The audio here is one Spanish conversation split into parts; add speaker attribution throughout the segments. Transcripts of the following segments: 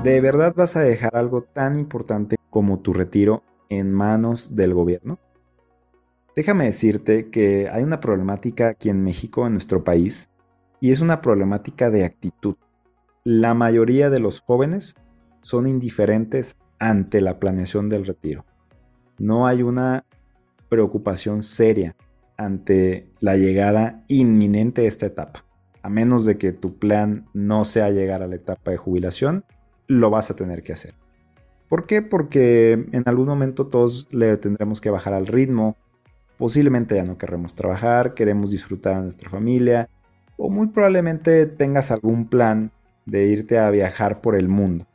Speaker 1: ¿De verdad vas a dejar algo tan importante como tu retiro en manos del gobierno? Déjame decirte que hay una problemática aquí en México, en nuestro país, y es una problemática de actitud. La mayoría de los jóvenes son indiferentes ante la planeación del retiro. No hay una preocupación seria ante la llegada inminente de esta etapa. A menos de que tu plan no sea llegar a la etapa de jubilación, lo vas a tener que hacer. ¿Por qué? Porque en algún momento todos le tendremos que bajar al ritmo. Posiblemente ya no querremos trabajar, queremos disfrutar a nuestra familia, o muy probablemente tengas algún plan de irte a viajar por el mundo.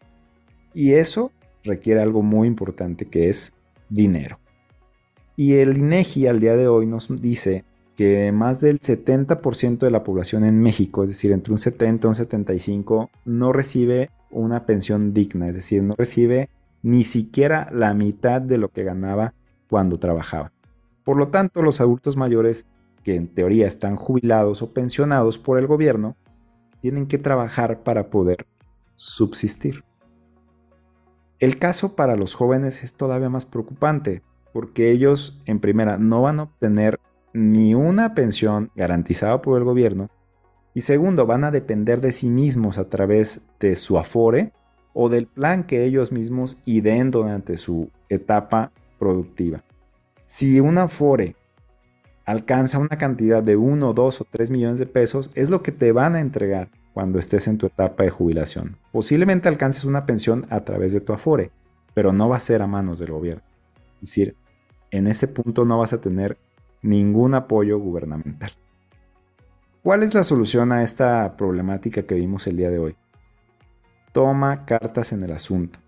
Speaker 1: Y eso requiere algo muy importante que es dinero. Y el INEGI al día de hoy nos dice que más del 70% de la población en México, es decir, entre un 70 y un 75, no recibe una pensión digna, es decir, no recibe ni siquiera la mitad de lo que ganaba cuando trabajaba. Por lo tanto, los adultos mayores que en teoría están jubilados o pensionados por el gobierno, tienen que trabajar para poder subsistir. El caso para los jóvenes es todavía más preocupante, porque ellos en primera no van a obtener ni una pensión garantizada por el gobierno y segundo van a depender de sí mismos a través de su afore o del plan que ellos mismos ideen durante su etapa productiva. Si un afore alcanza una cantidad de 1, 2 o 3 millones de pesos, es lo que te van a entregar cuando estés en tu etapa de jubilación. Posiblemente alcances una pensión a través de tu afore, pero no va a ser a manos del gobierno. Es decir, en ese punto no vas a tener ningún apoyo gubernamental. ¿Cuál es la solución a esta problemática que vimos el día de hoy? Toma cartas en el asunto.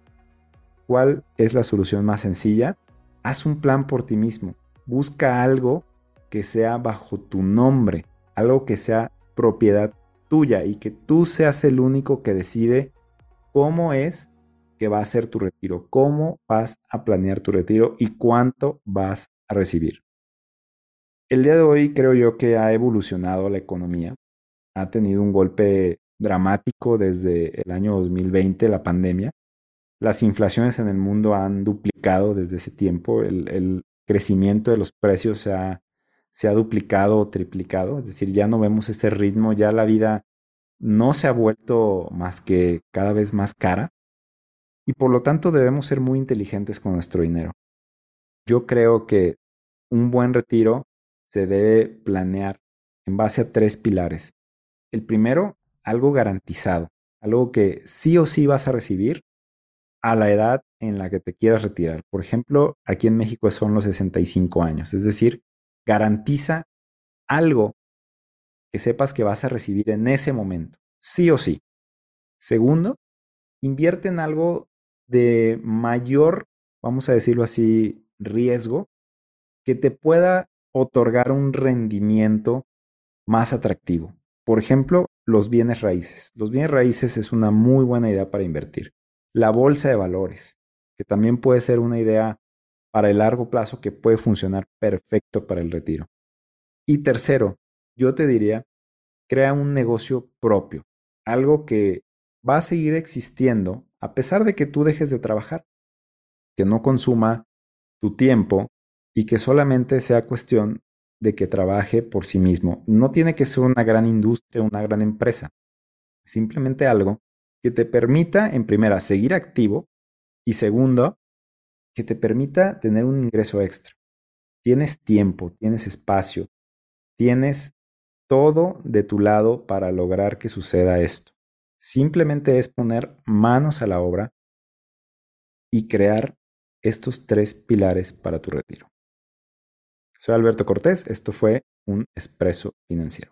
Speaker 1: ¿Cuál es la solución más sencilla? Haz un plan por ti mismo. Busca algo que sea bajo tu nombre, algo que sea propiedad tuya y que tú seas el único que decide cómo es que va a ser tu retiro, cómo vas a planear tu retiro y cuánto vas a recibir. El día de hoy creo yo que ha evolucionado la economía, ha tenido un golpe dramático desde el año 2020, la pandemia. Las inflaciones en el mundo han duplicado desde ese tiempo, el, crecimiento de los precios se ha, se ha duplicado o triplicado, es decir, ya no vemos ese ritmo, ya la vida no se ha vuelto más que cada vez más cara y por lo tanto debemos ser muy inteligentes con nuestro dinero. Yo creo que un buen retiro se debe planear en base a tres pilares. El primero, algo garantizado, algo que sí o sí vas a recibir a la edad en la que te quieras retirar. Por ejemplo, aquí en México son los 65 años, es decir, garantiza algo que sepas que vas a recibir en ese momento, sí o sí. Segundo, invierte en algo de mayor, vamos a decirlo así, riesgo, que te pueda otorgar un rendimiento más atractivo. Por ejemplo, los bienes raíces. Los bienes raíces es una muy buena idea para invertir. La bolsa de valores, que también puede ser una idea para el largo plazo que puede funcionar perfecto para el retiro. Y tercero, yo te diría, crea un negocio propio, algo que va a seguir existiendo a pesar de que tú dejes de trabajar, que no consuma tu tiempo y que solamente sea cuestión de que trabaje por sí mismo. No tiene que ser una gran industria, una gran empresa. Simplemente algo que te permita, en primera, seguir activo y segundo, que te permita tener un ingreso extra. Tienes tiempo, tienes espacio, tienes todo de tu lado para lograr que suceda esto. Simplemente es poner manos a la obra y crear estos tres pilares para tu retiro. Soy Alberto Cortés, esto fue un expreso financiero.